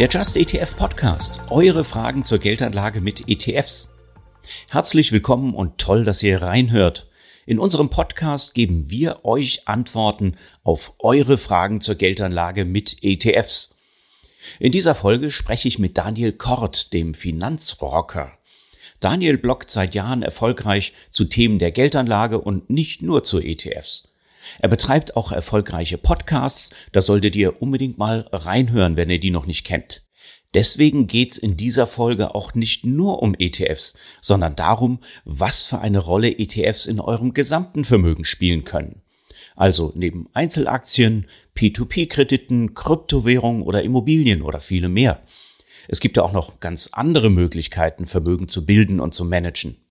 Der Just ETF Podcast. Eure Fragen zur Geldanlage mit ETFs. Herzlich willkommen und toll, dass ihr reinhört. In unserem Podcast geben wir euch Antworten auf eure Fragen zur Geldanlage mit ETFs. In dieser Folge spreche ich mit Daniel Kort, dem Finanzrocker. Daniel bloggt seit Jahren erfolgreich zu Themen der Geldanlage und nicht nur zu ETFs. Er betreibt auch erfolgreiche Podcasts, da solltet ihr unbedingt mal reinhören, wenn ihr die noch nicht kennt. Deswegen geht's in dieser Folge auch nicht nur um ETFs, sondern darum, was für eine Rolle ETFs in eurem gesamten Vermögen spielen können. Also neben Einzelaktien, P2P-Krediten, Kryptowährungen oder Immobilien oder viele mehr. Es gibt ja auch noch ganz andere Möglichkeiten, Vermögen zu bilden und zu managen.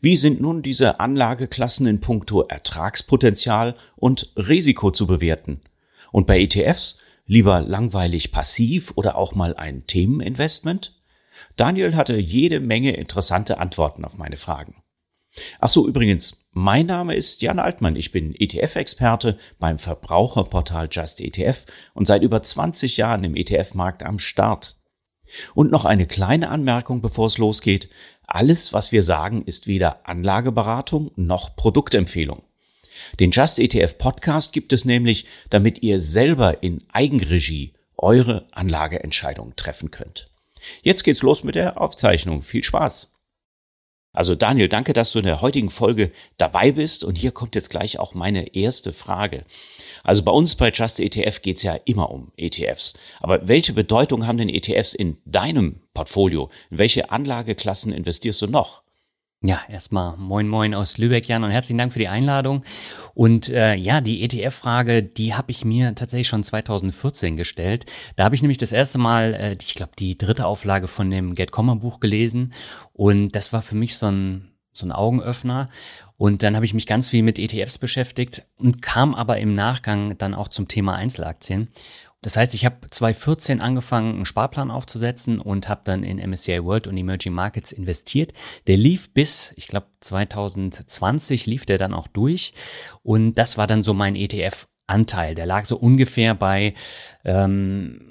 Wie sind nun diese Anlageklassen in puncto Ertragspotenzial und Risiko zu bewerten? Und bei ETFs lieber langweilig passiv oder auch mal ein Themeninvestment? Daniel hatte jede Menge interessante Antworten auf meine Fragen. Ach so, übrigens, mein Name ist Jan Altmann. Ich bin ETF-Experte beim Verbraucherportal Just ETF und seit über 20 Jahren im ETF-Markt am Start. Und noch eine kleine Anmerkung, bevor es losgeht. Alles, was wir sagen, ist weder Anlageberatung noch Produktempfehlung. Den Just ETF Podcast gibt es nämlich, damit ihr selber in Eigenregie eure Anlageentscheidungen treffen könnt. Jetzt geht's los mit der Aufzeichnung. Viel Spaß! Also Daniel, danke, dass du in der heutigen Folge dabei bist. Und hier kommt jetzt gleich auch meine erste Frage. Also bei uns bei Just ETF geht's ja immer um ETFs. Aber welche Bedeutung haben denn ETFs in deinem Portfolio? In welche Anlageklassen investierst du noch? Ja, erstmal moin moin aus Lübeck, Jan, und herzlichen Dank für die Einladung. Und äh, ja, die ETF-Frage, die habe ich mir tatsächlich schon 2014 gestellt. Da habe ich nämlich das erste Mal, äh, ich glaube, die dritte Auflage von dem Get Comma Buch gelesen. Und das war für mich so ein, so ein Augenöffner. Und dann habe ich mich ganz viel mit ETFs beschäftigt und kam aber im Nachgang dann auch zum Thema Einzelaktien. Das heißt, ich habe 2014 angefangen, einen Sparplan aufzusetzen und habe dann in MSCI World und Emerging Markets investiert. Der lief bis, ich glaube, 2020 lief der dann auch durch. Und das war dann so mein ETF-Anteil. Der lag so ungefähr bei ähm,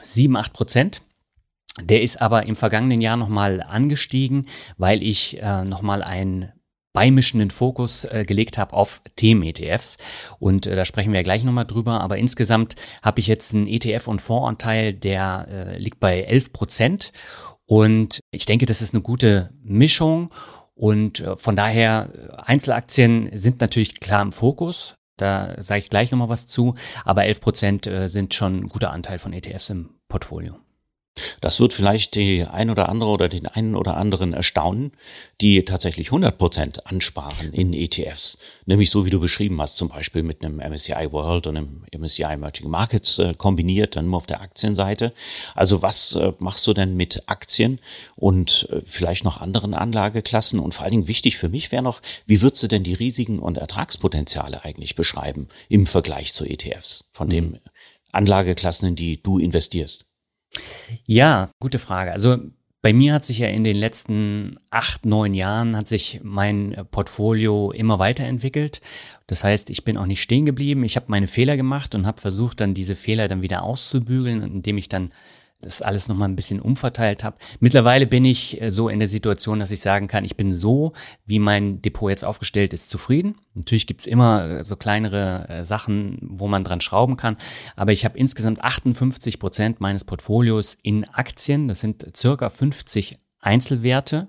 7, 8 Prozent. Der ist aber im vergangenen Jahr nochmal angestiegen, weil ich äh, nochmal ein beimischenden Fokus äh, gelegt habe auf Themen-ETFs. Und äh, da sprechen wir ja gleich nochmal drüber. Aber insgesamt habe ich jetzt einen ETF- und Fondsanteil, der äh, liegt bei 11 Prozent. Und ich denke, das ist eine gute Mischung. Und äh, von daher, äh, Einzelaktien sind natürlich klar im Fokus. Da sage ich gleich nochmal was zu. Aber 11 Prozent äh, sind schon ein guter Anteil von ETFs im Portfolio. Das wird vielleicht die ein oder andere oder den einen oder anderen erstaunen, die tatsächlich 100 Prozent ansparen in ETFs. Nämlich so, wie du beschrieben hast, zum Beispiel mit einem MSCI World und einem MSCI Emerging Markets äh, kombiniert, dann nur auf der Aktienseite. Also was äh, machst du denn mit Aktien und äh, vielleicht noch anderen Anlageklassen? Und vor allen Dingen wichtig für mich wäre noch, wie würdest du denn die Risiken und Ertragspotenziale eigentlich beschreiben im Vergleich zu ETFs von mhm. den Anlageklassen, in die du investierst? Ja, gute Frage. Also bei mir hat sich ja in den letzten acht, neun Jahren hat sich mein Portfolio immer weiterentwickelt. Das heißt, ich bin auch nicht stehen geblieben. Ich habe meine Fehler gemacht und habe versucht, dann diese Fehler dann wieder auszubügeln, indem ich dann das alles nochmal ein bisschen umverteilt habe. Mittlerweile bin ich äh, so in der Situation, dass ich sagen kann, ich bin so, wie mein Depot jetzt aufgestellt ist, zufrieden. Natürlich gibt's immer äh, so kleinere äh, Sachen, wo man dran schrauben kann, aber ich habe insgesamt 58 Prozent meines Portfolios in Aktien. Das sind circa 50 Einzelwerte,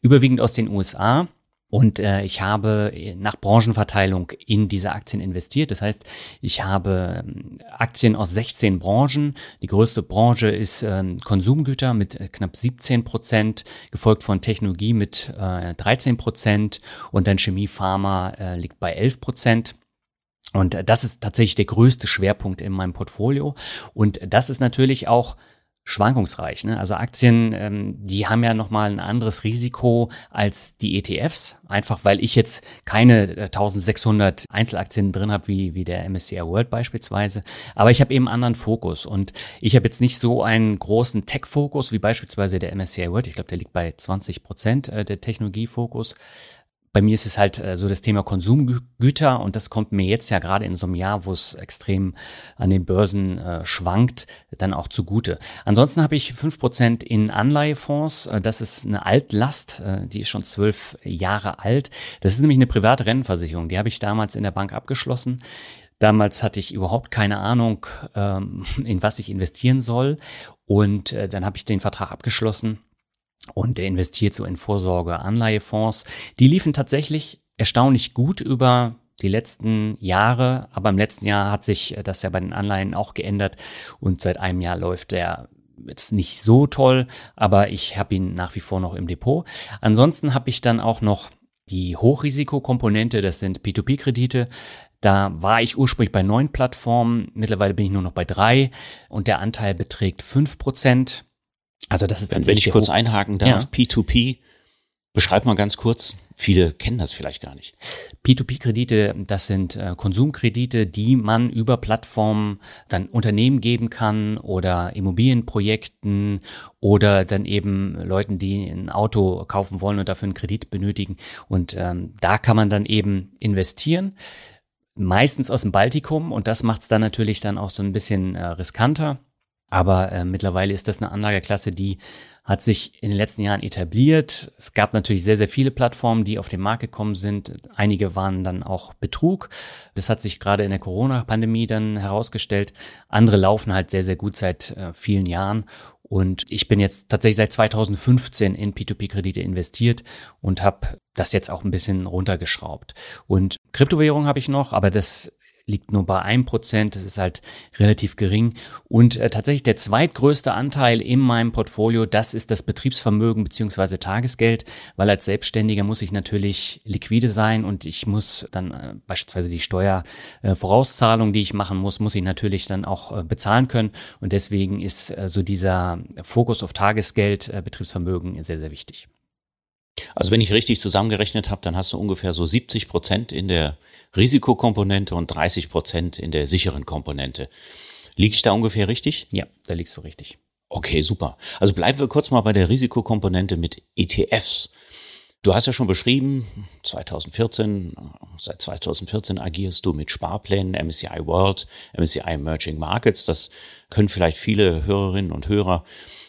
überwiegend aus den USA. Und äh, ich habe nach Branchenverteilung in diese Aktien investiert. Das heißt, ich habe ähm, Aktien aus 16 Branchen. Die größte Branche ist ähm, Konsumgüter mit äh, knapp 17 Prozent, gefolgt von Technologie mit äh, 13 Prozent und dann Chemie, Pharma äh, liegt bei 11 Prozent. Und das ist tatsächlich der größte Schwerpunkt in meinem Portfolio. Und das ist natürlich auch schwankungsreich. Ne? Also Aktien, ähm, die haben ja nochmal ein anderes Risiko als die ETFs, einfach weil ich jetzt keine 1600 äh, Einzelaktien drin habe, wie, wie der MSCI World beispielsweise. Aber ich habe eben anderen Fokus und ich habe jetzt nicht so einen großen Tech-Fokus wie beispielsweise der MSCI World. Ich glaube, der liegt bei 20 Prozent äh, der Technologiefokus. Bei mir ist es halt äh, so das Thema Konsumgüter und das kommt mir jetzt ja gerade in so einem Jahr, wo es extrem an den Börsen äh, schwankt, dann auch zugute. Ansonsten habe ich fünf Prozent in Anleihefonds. Äh, das ist eine Altlast, äh, die ist schon zwölf Jahre alt. Das ist nämlich eine private Rennversicherung. Die habe ich damals in der Bank abgeschlossen. Damals hatte ich überhaupt keine Ahnung, ähm, in was ich investieren soll. Und dann habe ich den Vertrag abgeschlossen und der investiert so in Vorsorge, Anleihefonds. Die liefen tatsächlich erstaunlich gut über die letzten Jahre, aber im letzten Jahr hat sich das ja bei den Anleihen auch geändert und seit einem Jahr läuft der jetzt nicht so toll, aber ich habe ihn nach wie vor noch im Depot. Ansonsten habe ich dann auch noch die Hochrisikokomponente, das sind P2P-Kredite. Da war ich ursprünglich bei neun Plattformen, mittlerweile bin ich nur noch bei drei und der Anteil beträgt fünf Prozent. Also das ist dann, wenn ich kurz einhaken darf, ja. P2P, beschreib mal ganz kurz. Viele kennen das vielleicht gar nicht. P2P-Kredite, das sind äh, Konsumkredite, die man über Plattformen dann Unternehmen geben kann oder Immobilienprojekten oder dann eben Leuten, die ein Auto kaufen wollen und dafür einen Kredit benötigen. Und ähm, da kann man dann eben investieren meistens aus dem Baltikum und das macht es dann natürlich dann auch so ein bisschen äh, riskanter. Aber äh, mittlerweile ist das eine Anlageklasse, die hat sich in den letzten Jahren etabliert. Es gab natürlich sehr, sehr viele Plattformen, die auf den Markt gekommen sind. Einige waren dann auch Betrug. Das hat sich gerade in der Corona-Pandemie dann herausgestellt. Andere laufen halt sehr, sehr gut seit äh, vielen Jahren. Und ich bin jetzt tatsächlich seit 2015 in P2P-Kredite investiert und habe das jetzt auch ein bisschen runtergeschraubt. Und Kryptowährung habe ich noch, aber das liegt nur bei einem Prozent. Das ist halt relativ gering. Und äh, tatsächlich der zweitgrößte Anteil in meinem Portfolio, das ist das Betriebsvermögen beziehungsweise Tagesgeld, weil als Selbstständiger muss ich natürlich liquide sein und ich muss dann äh, beispielsweise die Steuervorauszahlung, äh, die ich machen muss, muss ich natürlich dann auch äh, bezahlen können. Und deswegen ist äh, so dieser Fokus auf Tagesgeld, äh, Betriebsvermögen sehr, sehr wichtig. Also wenn ich richtig zusammengerechnet habe, dann hast du ungefähr so 70 Prozent in der Risikokomponente und 30 Prozent in der sicheren Komponente. Liege ich da ungefähr richtig? Ja, da liegst du richtig. Okay, super. Also bleiben wir kurz mal bei der Risikokomponente mit ETFs. Du hast ja schon beschrieben, 2014, seit 2014 agierst du mit Sparplänen, MSCI World, MSCI Emerging Markets. Das können vielleicht viele Hörerinnen und Hörer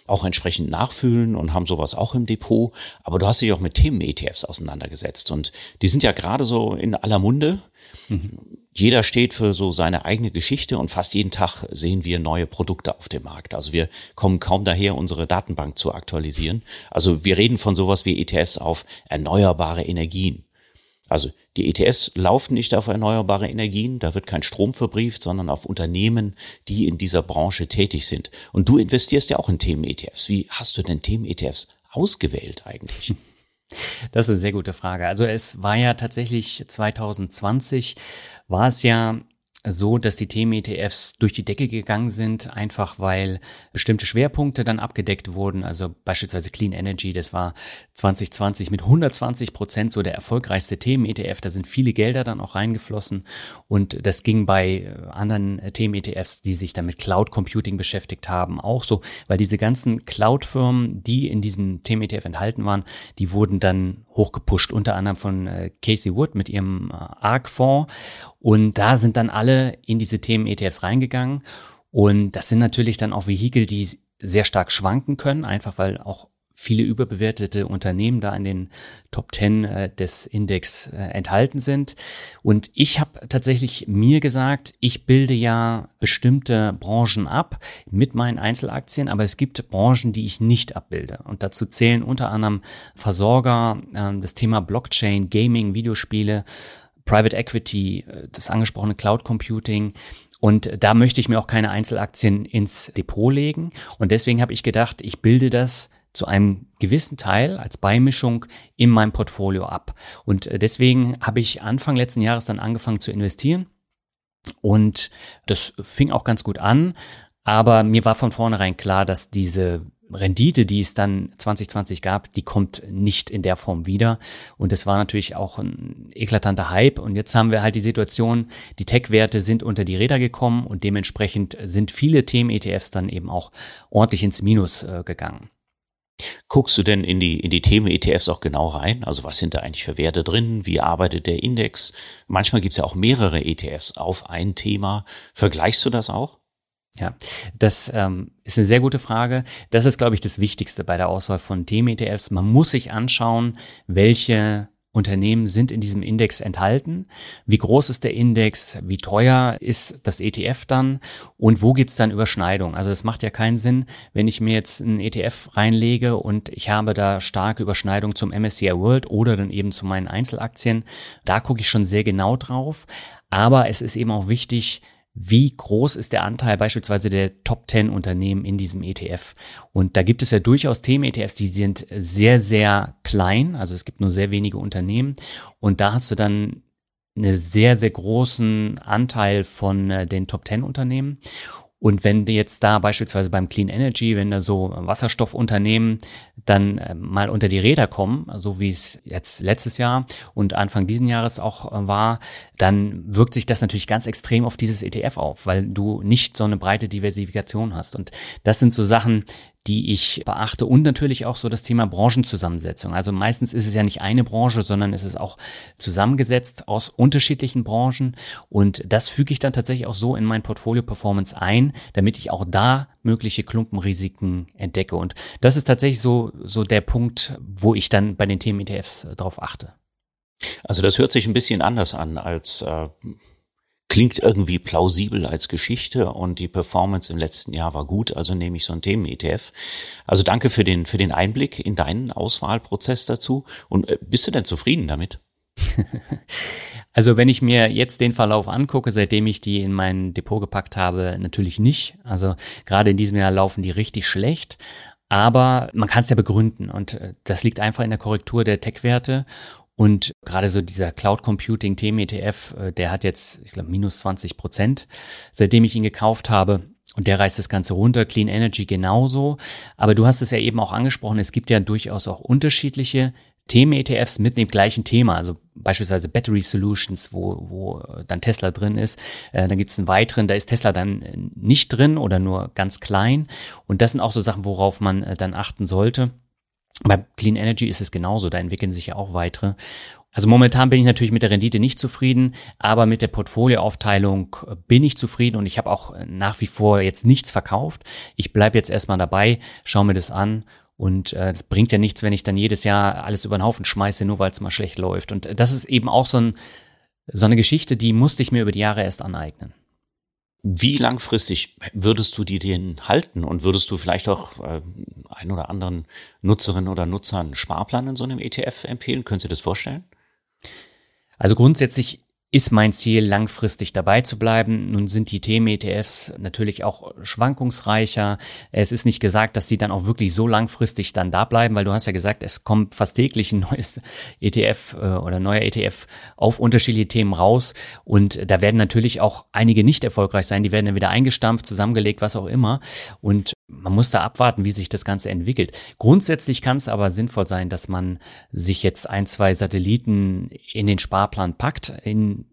auch entsprechend nachfühlen und haben sowas auch im Depot. Aber du hast dich auch mit Themen-ETFs auseinandergesetzt und die sind ja gerade so in aller Munde. Mhm. Jeder steht für so seine eigene Geschichte und fast jeden Tag sehen wir neue Produkte auf dem Markt. Also wir kommen kaum daher, unsere Datenbank zu aktualisieren. Also wir reden von sowas wie ETFs auf erneuerbare Energien. Also die ETFs laufen nicht auf erneuerbare Energien, da wird kein Strom verbrieft, sondern auf Unternehmen, die in dieser Branche tätig sind. Und du investierst ja auch in Themen-ETFs. Wie hast du denn Themen-ETFs ausgewählt eigentlich? Das ist eine sehr gute Frage. Also es war ja tatsächlich 2020, war es ja so, dass die Themen-ETFs durch die Decke gegangen sind, einfach weil bestimmte Schwerpunkte dann abgedeckt wurden. Also beispielsweise Clean Energy, das war 2020 mit 120 Prozent so der erfolgreichste Themen-ETF. Da sind viele Gelder dann auch reingeflossen. Und das ging bei anderen Themen-ETFs, die sich dann mit Cloud Computing beschäftigt haben, auch so, weil diese ganzen Cloud-Firmen, die in diesem Themen-ETF enthalten waren, die wurden dann hochgepusht, unter anderem von äh, Casey Wood mit ihrem äh, ARC-Fonds. Und da sind dann alle in diese Themen-ETFs reingegangen. Und das sind natürlich dann auch Vehikel, die sehr stark schwanken können, einfach weil auch viele überbewertete Unternehmen da in den Top 10 äh, des Index äh, enthalten sind. Und ich habe tatsächlich mir gesagt, ich bilde ja bestimmte Branchen ab mit meinen Einzelaktien, aber es gibt Branchen, die ich nicht abbilde. Und dazu zählen unter anderem Versorger, äh, das Thema Blockchain, Gaming, Videospiele, Private Equity, äh, das angesprochene Cloud Computing, und da möchte ich mir auch keine Einzelaktien ins Depot legen. Und deswegen habe ich gedacht, ich bilde das zu einem gewissen Teil als Beimischung in meinem Portfolio ab. Und äh, deswegen habe ich Anfang letzten Jahres dann angefangen zu investieren. Und das fing auch ganz gut an. Aber mir war von vornherein klar, dass diese Rendite, die es dann 2020 gab, die kommt nicht in der Form wieder. Und das war natürlich auch ein eklatanter Hype. Und jetzt haben wir halt die Situation, die Tech-Werte sind unter die Räder gekommen und dementsprechend sind viele Themen-ETFs dann eben auch ordentlich ins Minus äh, gegangen. Guckst du denn in die, in die Themen-ETFs auch genau rein? Also was sind da eigentlich für Werte drin? Wie arbeitet der Index? Manchmal gibt es ja auch mehrere ETFs auf ein Thema. Vergleichst du das auch? Ja, das ähm, ist eine sehr gute Frage. Das ist, glaube ich, das Wichtigste bei der Auswahl von Themen-ETFs. Man muss sich anschauen, welche Unternehmen sind in diesem Index enthalten. Wie groß ist der Index? Wie teuer ist das ETF dann? Und wo gibt's dann Überschneidung? Also es macht ja keinen Sinn, wenn ich mir jetzt einen ETF reinlege und ich habe da starke Überschneidung zum MSCI World oder dann eben zu meinen Einzelaktien. Da gucke ich schon sehr genau drauf. Aber es ist eben auch wichtig, wie groß ist der Anteil beispielsweise der Top 10 Unternehmen in diesem ETF. Und da gibt es ja durchaus Themen-ETFs, die sind sehr, sehr klein, also es gibt nur sehr wenige Unternehmen. Und da hast du dann einen sehr, sehr großen Anteil von äh, den Top 10 Unternehmen. Und wenn jetzt da beispielsweise beim Clean Energy, wenn da so Wasserstoffunternehmen dann äh, mal unter die Räder kommen, so wie es jetzt letztes Jahr und Anfang diesen Jahres auch äh, war, dann wirkt sich das natürlich ganz extrem auf dieses ETF auf, weil du nicht so eine breite Diversifikation hast. Und das sind so Sachen, die ich beachte und natürlich auch so das Thema Branchenzusammensetzung. Also meistens ist es ja nicht eine Branche, sondern es ist auch zusammengesetzt aus unterschiedlichen Branchen und das füge ich dann tatsächlich auch so in mein Portfolio Performance ein, damit ich auch da mögliche Klumpenrisiken entdecke und das ist tatsächlich so so der Punkt, wo ich dann bei den Themen ETFs darauf achte. Also das hört sich ein bisschen anders an als äh klingt irgendwie plausibel als Geschichte und die Performance im letzten Jahr war gut, also nehme ich so ein Themen-ETF. Also danke für den, für den Einblick in deinen Auswahlprozess dazu. Und äh, bist du denn zufrieden damit? Also wenn ich mir jetzt den Verlauf angucke, seitdem ich die in mein Depot gepackt habe, natürlich nicht. Also gerade in diesem Jahr laufen die richtig schlecht. Aber man kann es ja begründen und äh, das liegt einfach in der Korrektur der Tech-Werte und gerade so dieser Cloud Computing Themen ETF, äh, der hat jetzt, ich glaube, minus 20 Prozent, seitdem ich ihn gekauft habe. Und der reißt das Ganze runter. Clean Energy genauso. Aber du hast es ja eben auch angesprochen, es gibt ja durchaus auch unterschiedliche Themen-ETFs mit dem gleichen Thema, also beispielsweise Battery Solutions, wo, wo dann Tesla drin ist. Äh, dann gibt es einen weiteren, da ist Tesla dann nicht drin oder nur ganz klein. Und das sind auch so Sachen, worauf man äh, dann achten sollte. Bei Clean Energy ist es genauso, da entwickeln sich ja auch weitere. Also momentan bin ich natürlich mit der Rendite nicht zufrieden, aber mit der Portfolioaufteilung bin ich zufrieden und ich habe auch nach wie vor jetzt nichts verkauft. Ich bleibe jetzt erstmal dabei, schaue mir das an und äh, es äh, bringt ja nichts, wenn ich dann jedes Jahr alles über den Haufen schmeiße, nur weil es mal schlecht läuft. Und das ist eben auch so, ein, so eine Geschichte, die musste ich mir über die Jahre erst aneignen. Wie langfristig würdest du die denn halten und würdest du vielleicht auch äh, ein oder anderen Nutzerinnen oder Nutzern Sparplan in so einem ETF empfehlen? Können Sie das vorstellen? Also grundsätzlich ist mein Ziel, langfristig dabei zu bleiben. Nun sind die Themen-ETFs natürlich auch schwankungsreicher. Es ist nicht gesagt, dass die dann auch wirklich so langfristig dann da bleiben, weil du hast ja gesagt, es kommt fast täglich ein neues ETF äh, oder neuer ETF auf unterschiedliche Themen raus. Und da werden natürlich auch einige nicht erfolgreich sein. Die werden dann wieder eingestampft, zusammengelegt, was auch immer. Und man muss da abwarten, wie sich das Ganze entwickelt. Grundsätzlich kann es aber sinnvoll sein, dass man sich jetzt ein, zwei Satelliten in den Sparplan packt, in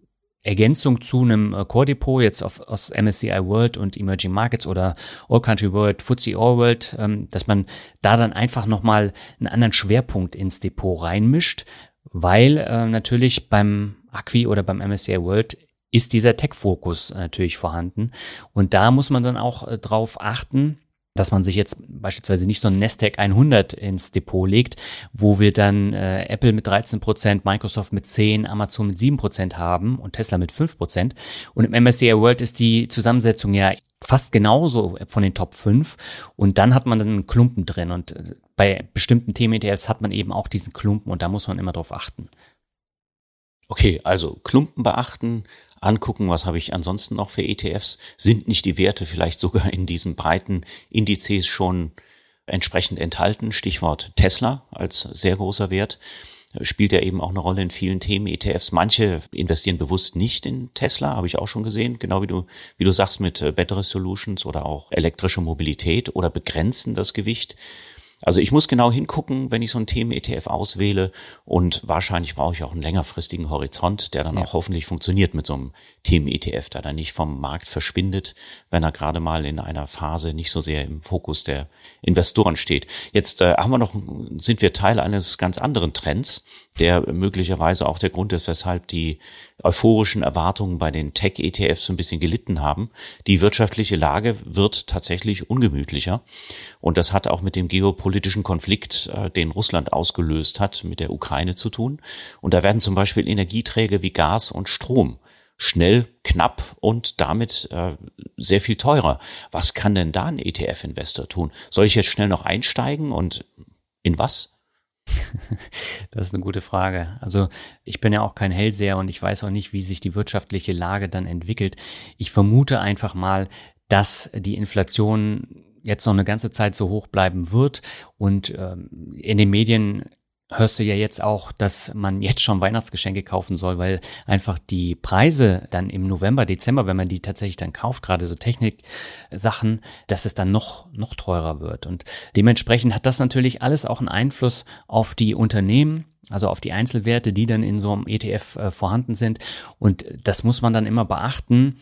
Ergänzung zu einem äh, Core Depot jetzt auf, aus MSCI World und Emerging Markets oder All Country World, FTSE All World, ähm, dass man da dann einfach nochmal einen anderen Schwerpunkt ins Depot reinmischt, weil äh, natürlich beim Acqui oder beim MSCI World ist dieser Tech-Fokus natürlich vorhanden. Und da muss man dann auch äh, drauf achten, dass man sich jetzt beispielsweise nicht so ein Nestec 100 ins Depot legt, wo wir dann äh, Apple mit 13 Prozent, Microsoft mit 10, Amazon mit 7 Prozent haben und Tesla mit 5 Prozent. Und im MSCI World ist die Zusammensetzung ja fast genauso von den Top 5 und dann hat man dann einen Klumpen drin und äh, bei bestimmten Themen-ETFs hat man eben auch diesen Klumpen und da muss man immer drauf achten. Okay, also Klumpen beachten, angucken, was habe ich ansonsten noch für ETFs, sind nicht die Werte vielleicht sogar in diesen breiten Indizes schon entsprechend enthalten. Stichwort Tesla als sehr großer Wert spielt ja eben auch eine Rolle in vielen Themen ETFs. Manche investieren bewusst nicht in Tesla, habe ich auch schon gesehen, genau wie du, wie du sagst mit äh, Battery Solutions oder auch elektrische Mobilität oder begrenzen das Gewicht. Also ich muss genau hingucken, wenn ich so ein Themen-ETF auswähle und wahrscheinlich brauche ich auch einen längerfristigen Horizont, der dann ja. auch hoffentlich funktioniert mit so einem Themen-ETF, der dann nicht vom Markt verschwindet, wenn er gerade mal in einer Phase nicht so sehr im Fokus der Investoren steht. Jetzt äh, haben wir noch, sind wir Teil eines ganz anderen Trends, der möglicherweise auch der Grund ist, weshalb die euphorischen Erwartungen bei den Tech-ETFs so ein bisschen gelitten haben. Die wirtschaftliche Lage wird tatsächlich ungemütlicher. Und das hat auch mit dem geopolitischen Konflikt, äh, den Russland ausgelöst hat, mit der Ukraine zu tun. Und da werden zum Beispiel Energieträger wie Gas und Strom schnell, knapp und damit äh, sehr viel teurer. Was kann denn da ein ETF-Investor tun? Soll ich jetzt schnell noch einsteigen und in was? Das ist eine gute Frage. Also ich bin ja auch kein Hellseher und ich weiß auch nicht, wie sich die wirtschaftliche Lage dann entwickelt. Ich vermute einfach mal, dass die Inflation jetzt noch eine ganze Zeit so hoch bleiben wird und ähm, in den Medien hörst du ja jetzt auch, dass man jetzt schon Weihnachtsgeschenke kaufen soll, weil einfach die Preise dann im November, Dezember, wenn man die tatsächlich dann kauft, gerade so Techniksachen, dass es dann noch, noch teurer wird. Und dementsprechend hat das natürlich alles auch einen Einfluss auf die Unternehmen, also auf die Einzelwerte, die dann in so einem ETF äh, vorhanden sind. Und das muss man dann immer beachten,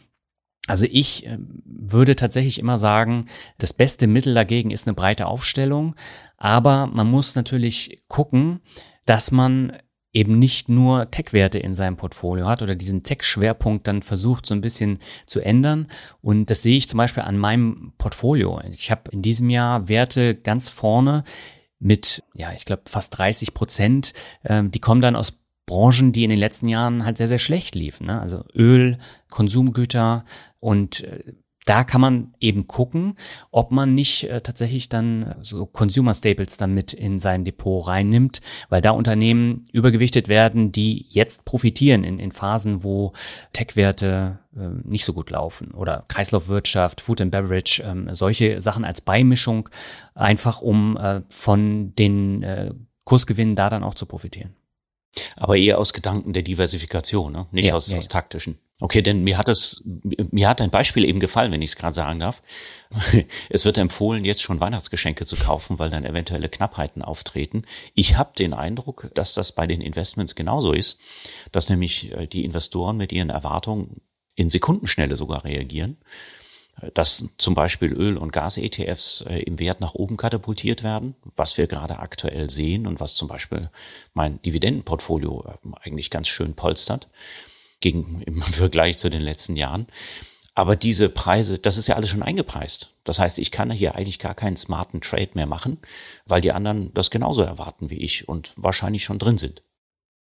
also ich äh, würde tatsächlich immer sagen, das beste Mittel dagegen ist eine breite Aufstellung, aber man muss natürlich gucken, dass man eben nicht nur Tech-Werte in seinem Portfolio hat oder diesen Tech-Schwerpunkt dann versucht so ein bisschen zu ändern. Und das sehe ich zum Beispiel an meinem Portfolio. Ich habe in diesem Jahr Werte ganz vorne mit, ja, ich glaube fast 30 Prozent. Ähm, die kommen dann aus Branchen, die in den letzten Jahren halt sehr, sehr schlecht liefen. Ne? Also Öl, Konsumgüter und äh, da kann man eben gucken, ob man nicht äh, tatsächlich dann so Consumer Staples dann mit in sein Depot reinnimmt, weil da Unternehmen übergewichtet werden, die jetzt profitieren in, in Phasen, wo Tech-Werte äh, nicht so gut laufen oder Kreislaufwirtschaft, Food and Beverage, äh, solche Sachen als Beimischung, einfach um äh, von den äh, Kursgewinnen da dann auch zu profitieren. Aber eher aus Gedanken der Diversifikation, ne? nicht ja, aus, ja, aus taktischen. Okay, denn mir hat es, mir hat ein Beispiel eben gefallen, wenn ich es gerade sagen darf. Es wird empfohlen, jetzt schon Weihnachtsgeschenke zu kaufen, weil dann eventuelle Knappheiten auftreten. Ich habe den Eindruck, dass das bei den Investments genauso ist, dass nämlich äh, die Investoren mit ihren Erwartungen in Sekundenschnelle sogar reagieren dass zum Beispiel Öl- und Gas-ETFs äh, im Wert nach oben katapultiert werden, was wir gerade aktuell sehen und was zum Beispiel mein Dividendenportfolio äh, eigentlich ganz schön polstert gegen, im Vergleich zu den letzten Jahren. Aber diese Preise, das ist ja alles schon eingepreist. Das heißt, ich kann hier eigentlich gar keinen smarten Trade mehr machen, weil die anderen das genauso erwarten wie ich und wahrscheinlich schon drin sind.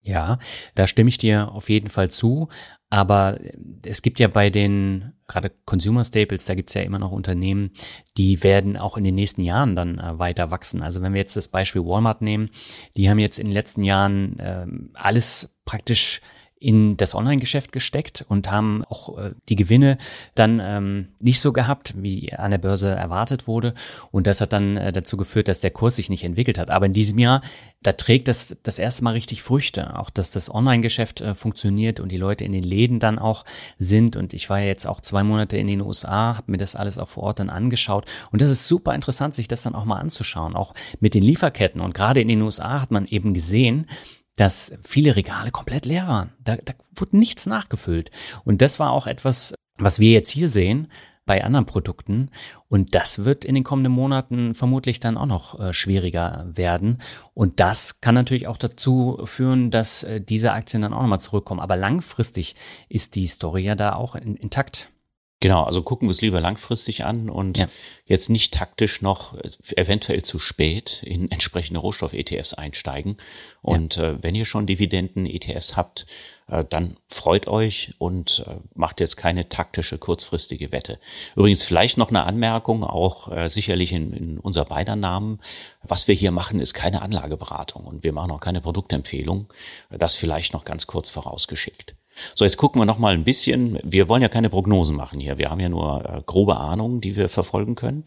Ja, da stimme ich dir auf jeden Fall zu. Aber es gibt ja bei den gerade Consumer Staples, da gibt's ja immer noch Unternehmen, die werden auch in den nächsten Jahren dann äh, weiter wachsen. Also wenn wir jetzt das Beispiel Walmart nehmen, die haben jetzt in den letzten Jahren äh, alles praktisch in das Online-Geschäft gesteckt und haben auch äh, die Gewinne dann ähm, nicht so gehabt, wie an der Börse erwartet wurde. Und das hat dann äh, dazu geführt, dass der Kurs sich nicht entwickelt hat. Aber in diesem Jahr, da trägt das das erste Mal richtig Früchte. Auch, dass das Online-Geschäft äh, funktioniert und die Leute in den Läden dann auch sind. Und ich war ja jetzt auch zwei Monate in den USA, habe mir das alles auch vor Ort dann angeschaut. Und das ist super interessant, sich das dann auch mal anzuschauen. Auch mit den Lieferketten. Und gerade in den USA hat man eben gesehen, dass viele Regale komplett leer waren. Da, da wurde nichts nachgefüllt. Und das war auch etwas, was wir jetzt hier sehen bei anderen Produkten. Und das wird in den kommenden Monaten vermutlich dann auch noch äh, schwieriger werden. Und das kann natürlich auch dazu führen, dass äh, diese Aktien dann auch nochmal zurückkommen. Aber langfristig ist die Story ja da auch in, intakt. Genau, also gucken wir es lieber langfristig an und ja. jetzt nicht taktisch noch eventuell zu spät in entsprechende Rohstoff-ETFs einsteigen. Und ja. äh, wenn ihr schon Dividenden-ETFs habt, äh, dann freut euch und äh, macht jetzt keine taktische kurzfristige Wette. Übrigens vielleicht noch eine Anmerkung, auch äh, sicherlich in, in unser beider Namen. Was wir hier machen, ist keine Anlageberatung und wir machen auch keine Produktempfehlung. Das vielleicht noch ganz kurz vorausgeschickt. So, jetzt gucken wir noch mal ein bisschen. Wir wollen ja keine Prognosen machen hier. Wir haben ja nur äh, grobe Ahnungen, die wir verfolgen können.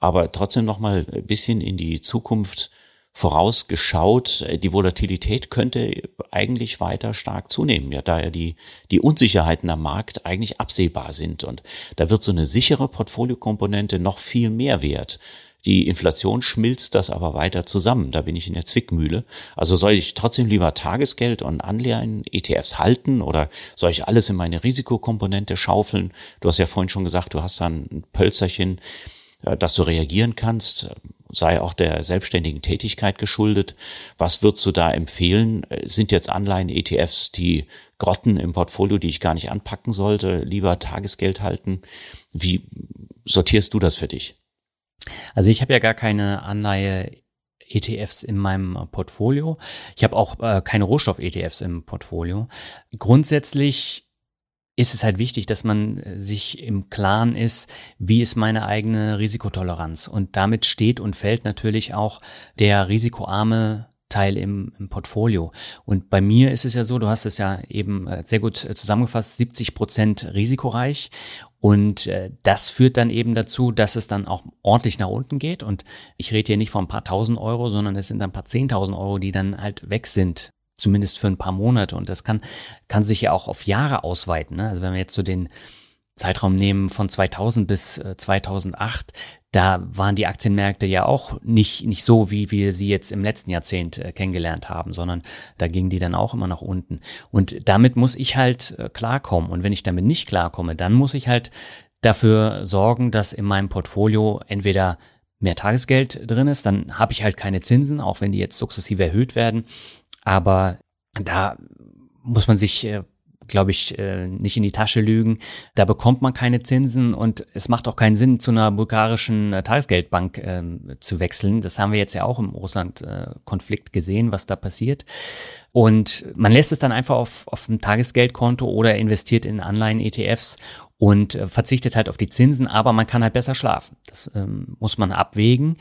Aber trotzdem noch mal ein bisschen in die Zukunft vorausgeschaut. Die Volatilität könnte eigentlich weiter stark zunehmen, ja, da ja die, die Unsicherheiten am Markt eigentlich absehbar sind. Und da wird so eine sichere Portfoliokomponente noch viel mehr wert Die Inflation schmilzt das aber weiter zusammen. Da bin ich in der Zwickmühle. Also soll ich trotzdem lieber Tagesgeld und Anleihen, ETFs halten oder soll ich alles in meine Risikokomponente schaufeln? Du hast ja vorhin schon gesagt, du hast da ein Pölzerchen, äh, dass du reagieren kannst sei auch der selbstständigen Tätigkeit geschuldet. Was würdest du da empfehlen? Sind jetzt Anleihen, ETFs die Grotten im Portfolio, die ich gar nicht anpacken sollte? Lieber Tagesgeld halten? Wie sortierst du das für dich? Also ich habe ja gar keine Anleihe ETFs in meinem Portfolio. Ich habe auch äh, keine Rohstoff-ETFs im Portfolio. Grundsätzlich ist es halt wichtig, dass man äh, sich im Klaren ist, wie ist meine eigene Risikotoleranz. Und damit steht und fällt natürlich auch der risikoarme Teil im, im, Portfolio. Und bei mir ist es ja so, du hast es ja eben äh, sehr gut äh, zusammengefasst, 70 Prozent risikoreich. Und äh, das führt dann eben dazu, dass es dann auch ordentlich nach unten geht. Und ich rede hier nicht von ein paar tausend Euro, sondern es sind ein paar zehntausend Euro, die dann halt weg sind zumindest für ein paar Monate. Und das kann, kann sich ja auch auf Jahre ausweiten. Ne? Also wenn wir jetzt so den Zeitraum nehmen von 2000 bis 2008, äh, da waren die Aktienmärkte ja auch nicht, nicht so, wie wir sie jetzt im letzten Jahrzehnt äh, kennengelernt haben, sondern da gingen die dann auch immer nach unten. Und damit muss ich halt äh, klarkommen. Und wenn ich damit nicht klarkomme, dann muss ich halt dafür sorgen, dass in meinem Portfolio entweder mehr Tagesgeld drin ist, dann habe ich halt keine Zinsen, auch wenn die jetzt sukzessive erhöht werden. Aber da muss man sich, glaube ich, äh, nicht in die Tasche lügen. Da bekommt man keine Zinsen und es macht auch keinen Sinn, zu einer bulgarischen äh, Tagesgeldbank äh, zu wechseln. Das haben wir jetzt ja auch im Russland-Konflikt gesehen, was da passiert. Und man lässt es dann einfach auf, auf ein Tagesgeldkonto oder investiert in Anleihen-ETFs und äh, verzichtet halt auf die Zinsen, aber man kann halt besser schlafen. Das ähm, muss man abwägen.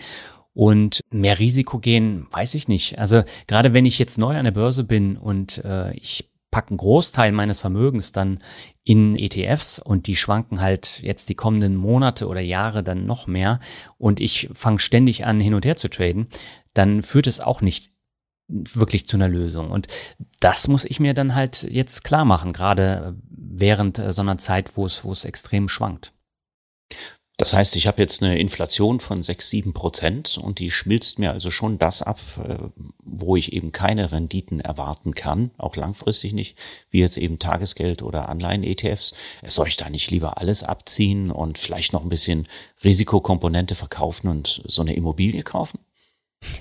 Und mehr Risiko gehen, weiß ich nicht. Also gerade wenn ich jetzt neu an der Börse bin und äh, ich packe einen Großteil meines Vermögens dann in ETFs und die schwanken halt jetzt die kommenden Monate oder Jahre dann noch mehr und ich fange ständig an hin und her zu traden, dann führt es auch nicht wirklich zu einer Lösung. Und das muss ich mir dann halt jetzt klar machen, gerade während äh, so einer Zeit, wo es, wo es extrem schwankt. Das heißt, ich habe jetzt eine Inflation von 6, 7 Prozent und die schmilzt mir also schon das ab, äh, wo ich eben keine Renditen erwarten kann, auch langfristig nicht, wie jetzt eben Tagesgeld oder Anleihen-ETFs. Soll ich da nicht lieber alles abziehen und vielleicht noch ein bisschen Risikokomponente verkaufen und so eine Immobilie kaufen?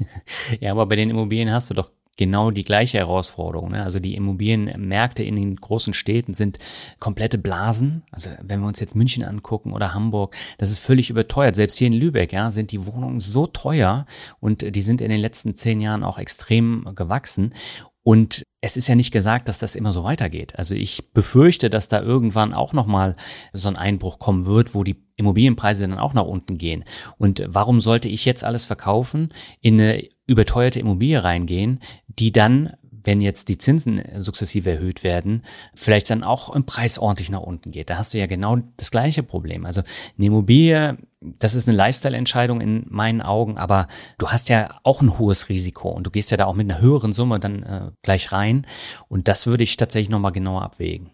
Ja, aber bei den Immobilien hast du doch genau die gleiche Herausforderung. Ne? Also die Immobilienmärkte in den großen Städten sind komplette Blasen. Also wenn wir uns jetzt München angucken oder Hamburg, das ist völlig überteuert. Selbst hier in Lübeck ja, sind die Wohnungen so teuer und die sind in den letzten zehn Jahren auch extrem gewachsen. Und es ist ja nicht gesagt, dass das immer so weitergeht. Also ich befürchte, dass da irgendwann auch nochmal so ein Einbruch kommen wird, wo die Immobilienpreise dann auch nach unten gehen. Und warum sollte ich jetzt alles verkaufen, in eine überteuerte Immobilie reingehen, die dann wenn jetzt die Zinsen sukzessive erhöht werden, vielleicht dann auch im Preis ordentlich nach unten geht. Da hast du ja genau das gleiche Problem. Also eine Immobilie, das ist eine Lifestyle-Entscheidung in meinen Augen, aber du hast ja auch ein hohes Risiko und du gehst ja da auch mit einer höheren Summe dann äh, gleich rein. Und das würde ich tatsächlich nochmal genauer abwägen.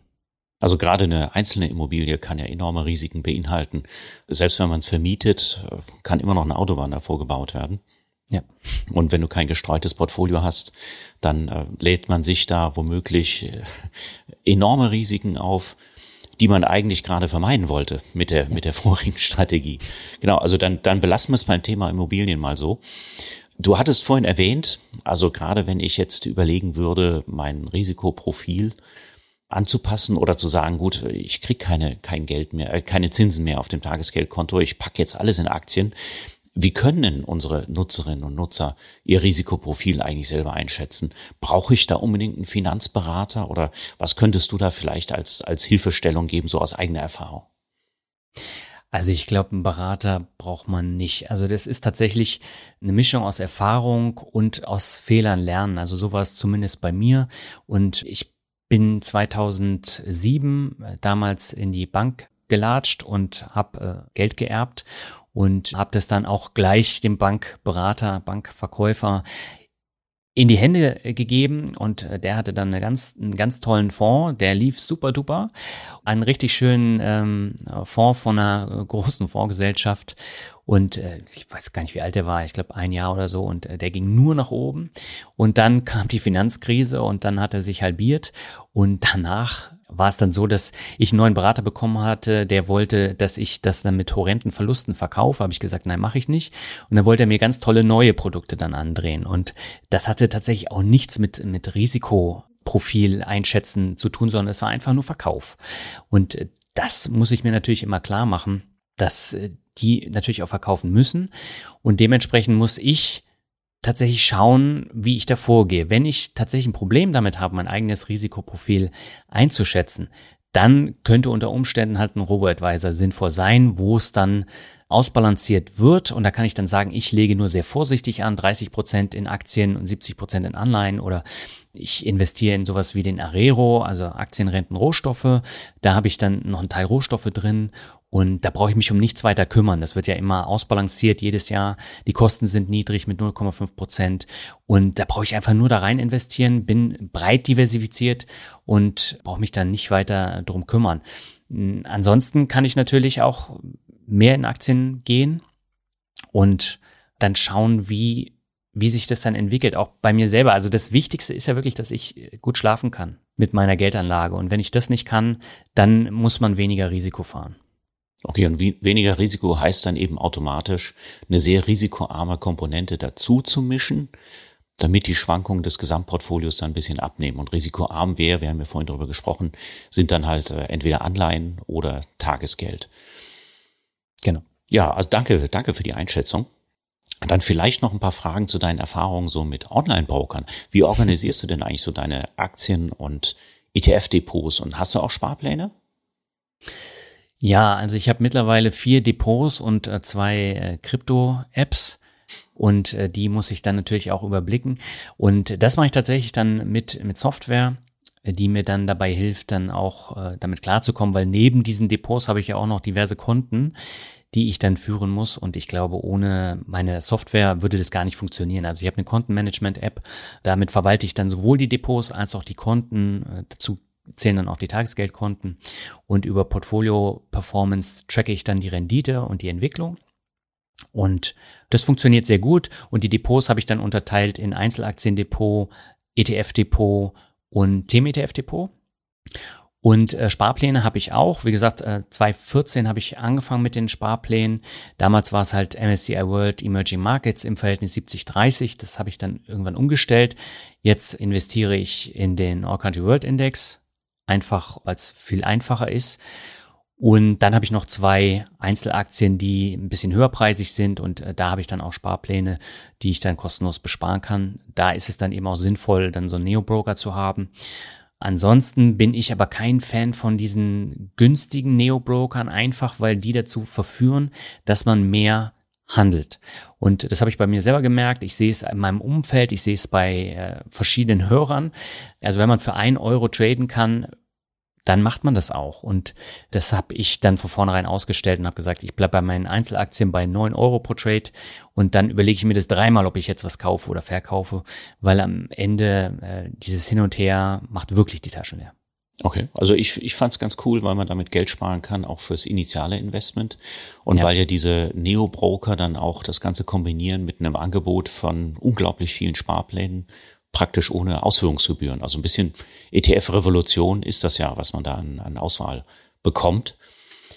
Also gerade eine einzelne Immobilie kann ja enorme Risiken beinhalten. Selbst wenn man es vermietet, kann immer noch eine Autobahn davor gebaut werden. Ja. Und wenn du kein gestreutes Portfolio hast, dann äh, lädt man sich da womöglich äh, enorme Risiken auf, die man eigentlich gerade vermeiden wollte mit der, ja. mit der vorigen Strategie. Genau, also dann, dann belassen wir es beim Thema Immobilien mal so. Du hattest vorhin erwähnt, also gerade wenn ich jetzt überlegen würde, mein Risikoprofil anzupassen oder zu sagen, gut, ich krieg keine kein Geld mehr, äh, keine Zinsen mehr auf dem Tagesgeldkonto, ich packe jetzt alles in Aktien, wie können unsere Nutzerinnen und Nutzer ihr Risikoprofil eigentlich selber einschätzen? Brauche ich da unbedingt einen Finanzberater oder was könntest du da vielleicht als, als Hilfestellung geben, so aus eigener Erfahrung? Also ich glaube, einen Berater braucht man nicht. Also das ist tatsächlich eine Mischung aus Erfahrung und aus Fehlern lernen. Also so war es zumindest bei mir. Und ich bin 2007 äh, damals in die Bank gelatscht und habe äh, Geld geerbt und habe das dann auch gleich dem Bankberater, Bankverkäufer in die Hände gegeben. Und äh, der hatte dann eine ganz, einen ganz tollen Fonds, der lief super duper. Einen richtig schönen ähm, Fonds von einer großen Fondsgesellschaft. Und äh, ich weiß gar nicht, wie alt der war, ich glaube ein Jahr oder so. Und äh, der ging nur nach oben. Und dann kam die Finanzkrise und dann hat er sich halbiert. Und danach war es dann so, dass ich einen neuen Berater bekommen hatte, der wollte, dass ich das dann mit horrenden Verlusten verkaufe. Habe ich gesagt, nein, mache ich nicht. Und dann wollte er mir ganz tolle neue Produkte dann andrehen. Und das hatte tatsächlich auch nichts mit, mit Risikoprofil einschätzen zu tun, sondern es war einfach nur Verkauf. Und das muss ich mir natürlich immer klar machen, dass äh, die natürlich auch verkaufen müssen. Und dementsprechend muss ich tatsächlich schauen, wie ich da vorgehe. Wenn ich tatsächlich ein Problem damit habe, mein eigenes Risikoprofil einzuschätzen, dann könnte unter Umständen halt ein Robo-Advisor sinnvoll sein, wo es dann ausbalanciert wird. Und da kann ich dann sagen, ich lege nur sehr vorsichtig an, 30 Prozent in Aktien und 70 Prozent in Anleihen oder ich investiere in sowas wie den Arero, also Aktien, Renten, Rohstoffe. Da habe ich dann noch einen Teil Rohstoffe drin und da brauche ich mich um nichts weiter kümmern. Das wird ja immer ausbalanciert jedes Jahr. Die Kosten sind niedrig mit 0,5 Prozent. Und da brauche ich einfach nur da rein investieren, bin breit diversifiziert und brauche mich dann nicht weiter drum kümmern. Hm, ansonsten kann ich natürlich auch mehr in Aktien gehen und dann schauen, wie wie sich das dann entwickelt, auch bei mir selber. Also das Wichtigste ist ja wirklich, dass ich gut schlafen kann mit meiner Geldanlage. Und wenn ich das nicht kann, dann muss man weniger Risiko fahren. Okay, und weniger Risiko heißt dann eben automatisch, eine sehr risikoarme Komponente dazu zu mischen, damit die Schwankungen des Gesamtportfolios dann ein bisschen abnehmen. Und risikoarm wäre, wir haben ja vorhin darüber gesprochen, sind dann halt äh, entweder Anleihen oder Tagesgeld. Genau. Ja, also danke, danke für die Einschätzung. Dann vielleicht noch ein paar Fragen zu deinen Erfahrungen so mit Online-Brokern. Wie organisierst du denn eigentlich so deine Aktien und ETF-Depots und hast du auch Sparpläne? Ja, also ich habe mittlerweile vier Depots und äh, zwei äh, Krypto-Apps und äh, die muss ich dann natürlich auch überblicken. Und das mache ich tatsächlich dann mit, mit Software, äh, die mir dann dabei hilft, dann auch äh, damit klarzukommen, weil neben diesen Depots habe ich ja auch noch diverse Konten, die ich dann führen muss. Und ich glaube, ohne meine Software würde das gar nicht funktionieren. Also ich habe eine Kontenmanagement-App, damit verwalte ich dann sowohl die Depots als auch die Konten. Äh, dazu zählen dann auch die Tagesgeldkonten und über Portfolio Performance tracke ich dann die Rendite und die Entwicklung. Und das funktioniert sehr gut und die Depots habe ich dann unterteilt in Einzelaktiendepot, ETF-Depot und Themen-ETF-Depot. Und äh, Sparpläne habe ich auch. Wie gesagt, äh, 2014 habe ich angefangen mit den Sparplänen. Damals war es halt MSCI World Emerging Markets im Verhältnis 70-30. Das habe ich dann irgendwann umgestellt. Jetzt investiere ich in den All Country World Index einfach, weil viel einfacher ist. Und dann habe ich noch zwei Einzelaktien, die ein bisschen höherpreisig sind und äh, da habe ich dann auch Sparpläne, die ich dann kostenlos besparen kann. Da ist es dann eben auch sinnvoll, dann so einen Neo-Broker zu haben. Ansonsten bin ich aber kein Fan von diesen günstigen Neo-Brokern, einfach weil die dazu verführen, dass man mehr handelt. Und das habe ich bei mir selber gemerkt. Ich sehe es in meinem Umfeld, ich sehe es bei äh, verschiedenen Hörern. Also wenn man für ein Euro traden kann, dann macht man das auch. Und das habe ich dann von vornherein ausgestellt und habe gesagt, ich bleibe bei meinen Einzelaktien bei neun Euro pro Trade und dann überlege ich mir das dreimal, ob ich jetzt was kaufe oder verkaufe, weil am Ende äh, dieses Hin und Her macht wirklich die Taschen leer. Okay, also ich, ich fand es ganz cool, weil man damit Geld sparen kann, auch fürs initiale Investment. Und ja. weil ja diese Neo-Broker dann auch das Ganze kombinieren mit einem Angebot von unglaublich vielen Sparplänen, praktisch ohne Ausführungsgebühren. Also ein bisschen ETF-Revolution ist das ja, was man da an, an Auswahl bekommt.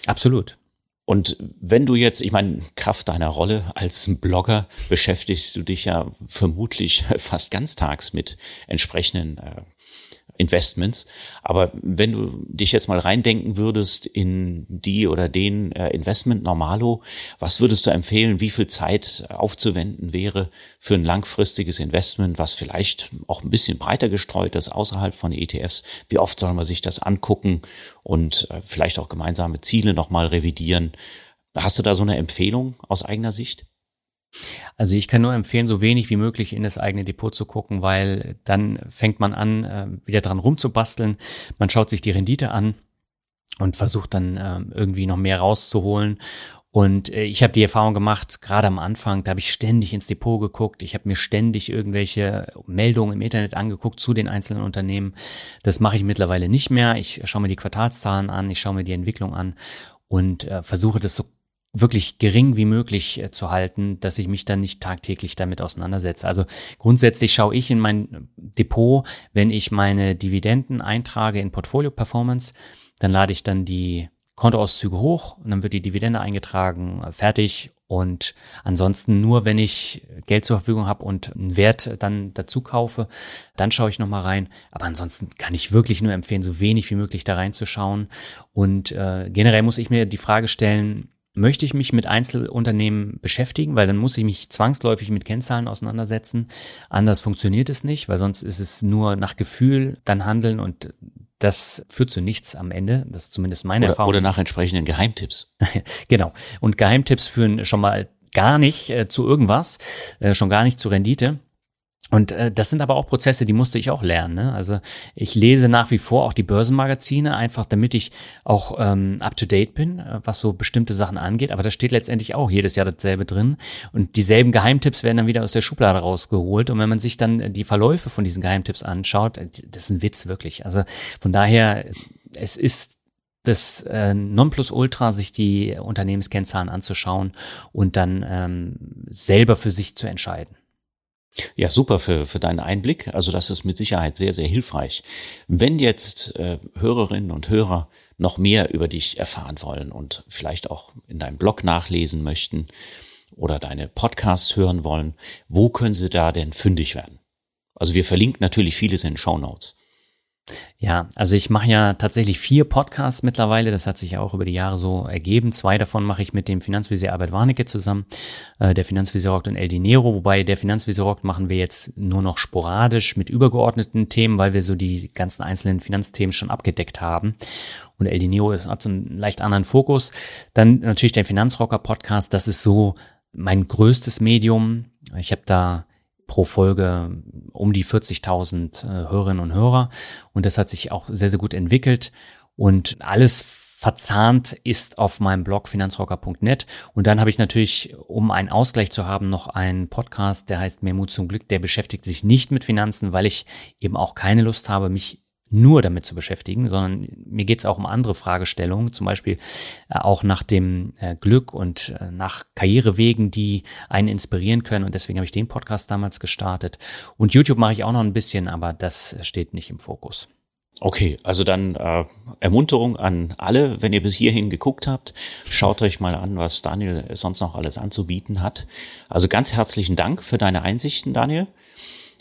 Absolut. Und wenn du jetzt, ich meine, Kraft deiner Rolle als Blogger beschäftigst du dich ja vermutlich fast ganztags mit entsprechenden äh, Investments. Aber wenn du dich jetzt mal reindenken würdest in die oder den äh, Investment Normalo, was würdest du empfehlen, wie viel Zeit aufzuwenden wäre für ein langfristiges Investment, was vielleicht auch ein bisschen breiter gestreut ist außerhalb von ETFs? Wie oft soll man sich das angucken und äh, vielleicht auch gemeinsame Ziele nochmal revidieren? Hast du da so eine Empfehlung aus eigener Sicht? Also ich kann nur empfehlen, so wenig wie möglich in das eigene Depot zu gucken, weil dann fängt man an, äh, wieder dran rumzubasteln. Man schaut sich die Rendite an und versucht dann ähm, irgendwie noch mehr rauszuholen. Und äh, ich habe die Erfahrung gemacht, gerade am Anfang, da habe ich ständig ins Depot geguckt, ich habe mir ständig irgendwelche Meldungen im Internet angeguckt zu den einzelnen Unternehmen. Das mache ich mittlerweile nicht mehr. Ich schaue mir die Quartalszahlen an, ich schaue mir die Entwicklung an und äh, versuche das so wirklich gering wie möglich äh, zu halten, dass ich mich dann nicht tagtäglich damit auseinandersetze. Also grundsätzlich schaue ich in mein Depot, wenn ich meine Dividenden eintrage in Portfolio Performance, dann lade ich dann die Kontoauszüge hoch und dann wird die Dividende eingetragen, fertig. Und ansonsten nur, wenn ich Geld zur Verfügung habe und einen Wert dann dazu kaufe, dann schaue ich nochmal rein. Aber ansonsten kann ich wirklich nur empfehlen, so wenig wie möglich da reinzuschauen. Und äh, generell muss ich mir die Frage stellen, möchte ich mich mit Einzelunternehmen beschäftigen, weil dann muss ich mich zwangsläufig mit Kennzahlen auseinandersetzen. Anders funktioniert es nicht, weil sonst ist es nur nach Gefühl dann handeln und das führt zu nichts am Ende. Das ist zumindest meine oder, Erfahrung. Oder nach entsprechenden Geheimtipps. genau. Und Geheimtipps führen schon mal gar nicht äh, zu irgendwas, äh, schon gar nicht zu Rendite. Und äh, das sind aber auch Prozesse, die musste ich auch lernen. Ne? Also ich lese nach wie vor auch die Börsenmagazine, einfach damit ich auch ähm, up-to-date bin, äh, was so bestimmte Sachen angeht. Aber da steht letztendlich auch jedes Jahr dasselbe drin. Und dieselben Geheimtipps werden dann wieder aus der Schublade rausgeholt. Und wenn man sich dann die Verläufe von diesen Geheimtipps anschaut, äh, das ist ein Witz wirklich. Also von daher, es ist das äh, Nonplusultra, sich die Unternehmenskennzahlen anzuschauen und dann ähm, selber für sich zu entscheiden. Ja, super für, für deinen Einblick. Also das ist mit Sicherheit sehr, sehr hilfreich. Wenn jetzt äh, Hörerinnen und Hörer noch mehr über dich erfahren wollen und vielleicht auch in deinem Blog nachlesen möchten oder deine Podcasts hören wollen, wo können sie da denn fündig werden? Also wir verlinken natürlich vieles in Show Notes. Ja, also ich mache ja tatsächlich vier Podcasts mittlerweile. Das hat sich ja auch über die Jahre so ergeben. Zwei davon mache ich mit dem Finanzvisier Albert Warnecke zusammen. Äh, der Finanzvisier rockt und El Dinero. Wobei der Finanzvisier rockt machen wir jetzt nur noch sporadisch mit übergeordneten Themen, weil wir so die ganzen einzelnen Finanzthemen schon abgedeckt haben. Und El Dinero hat so einen leicht anderen Fokus. Dann natürlich der Finanzrocker Podcast. Das ist so mein größtes Medium. Ich habe da pro Folge um die 40.000 äh, Hörerinnen und Hörer. Und das hat sich auch sehr, sehr gut entwickelt. Und alles verzahnt ist auf meinem Blog finanzrocker.net. Und dann habe ich natürlich, um einen Ausgleich zu haben, noch einen Podcast, der heißt Mehr Mut zum Glück. Der beschäftigt sich nicht mit Finanzen, weil ich eben auch keine Lust habe, mich nur damit zu beschäftigen, sondern mir geht es auch um andere Fragestellungen, zum Beispiel äh, auch nach dem äh, Glück und äh, nach Karrierewegen, die einen inspirieren können. Und deswegen habe ich den Podcast damals gestartet. Und YouTube mache ich auch noch ein bisschen, aber das steht nicht im Fokus. Okay, also dann äh, Ermunterung an alle, wenn ihr bis hierhin geguckt habt, schaut euch mal an, was Daniel sonst noch alles anzubieten hat. Also ganz herzlichen Dank für deine Einsichten, Daniel.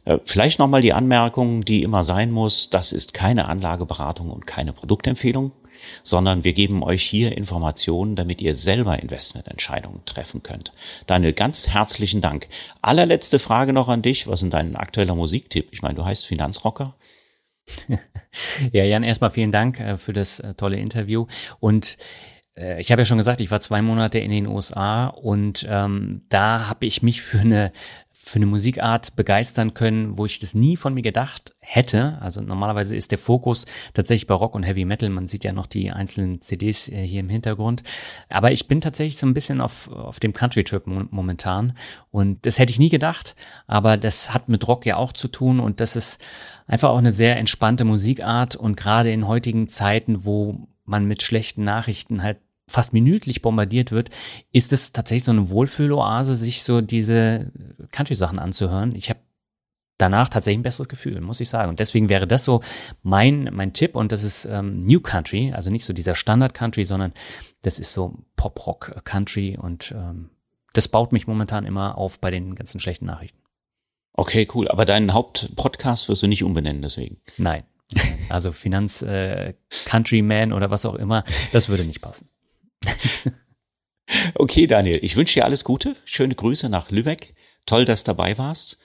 Äh, vielleicht nochmal die Anmerkung, die immer sein muss, das ist keine Anlageberatung und keine Produktempfehlung, sondern wir geben euch hier Informationen, damit ihr selber Investmententscheidungen treffen könnt. Daniel, ganz herzlichen Dank. Allerletzte Frage noch an dich. Was ist dein aktueller Musiktipp? Ich meine, du heißt Finanzrocker. ja, Jan, erstmal vielen Dank äh, für das äh, tolle Interview und ich habe ja schon gesagt, ich war zwei Monate in den USA und ähm, da habe ich mich für eine für eine Musikart begeistern können, wo ich das nie von mir gedacht hätte. Also normalerweise ist der Fokus tatsächlich bei Rock und Heavy Metal. Man sieht ja noch die einzelnen CDs äh, hier im Hintergrund. Aber ich bin tatsächlich so ein bisschen auf, auf dem Country-Trip momentan. Und das hätte ich nie gedacht. Aber das hat mit Rock ja auch zu tun. Und das ist einfach auch eine sehr entspannte Musikart. Und gerade in heutigen Zeiten, wo man mit schlechten Nachrichten halt fast minütlich bombardiert wird, ist es tatsächlich so eine Wohlfühloase, sich so diese Country-Sachen anzuhören. Ich habe danach tatsächlich ein besseres Gefühl, muss ich sagen. Und deswegen wäre das so mein, mein Tipp. Und das ist ähm, New Country, also nicht so dieser Standard-Country, sondern das ist so Pop-Rock-Country. Und ähm, das baut mich momentan immer auf bei den ganzen schlechten Nachrichten. Okay, cool. Aber deinen Hauptpodcast wirst du nicht umbenennen deswegen? Nein. Also Finanz äh, Countryman oder was auch immer, das würde nicht passen. okay, Daniel, ich wünsche dir alles Gute. Schöne Grüße nach Lübeck. Toll, dass du dabei warst.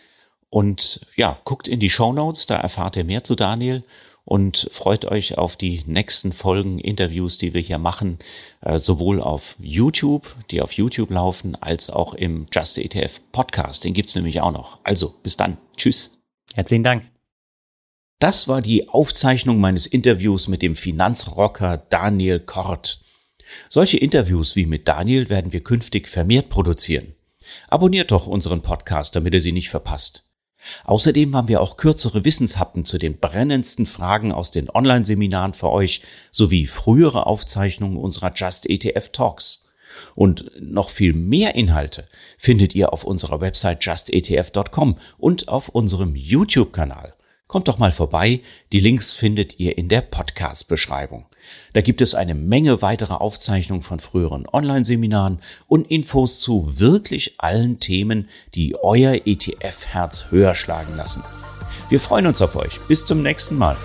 Und ja, guckt in die Show Notes, da erfahrt ihr mehr zu Daniel und freut euch auf die nächsten Folgen Interviews, die wir hier machen, äh, sowohl auf YouTube, die auf YouTube laufen, als auch im Just ETF Podcast. Den gibt's nämlich auch noch. Also, bis dann. Tschüss. Herzlichen Dank. Das war die Aufzeichnung meines Interviews mit dem Finanzrocker Daniel Kort. Solche Interviews wie mit Daniel werden wir künftig vermehrt produzieren. Abonniert doch unseren Podcast, damit ihr sie nicht verpasst. Außerdem haben wir auch kürzere Wissenshappen zu den brennendsten Fragen aus den Online-Seminaren für euch sowie frühere Aufzeichnungen unserer Just ETF Talks. Und noch viel mehr Inhalte findet ihr auf unserer Website justetf.com und auf unserem YouTube-Kanal. Kommt doch mal vorbei, die Links findet ihr in der Podcast-Beschreibung. Da gibt es eine Menge weiterer Aufzeichnungen von früheren Online-Seminaren und Infos zu wirklich allen Themen, die euer ETF-Herz höher schlagen lassen. Wir freuen uns auf euch. Bis zum nächsten Mal.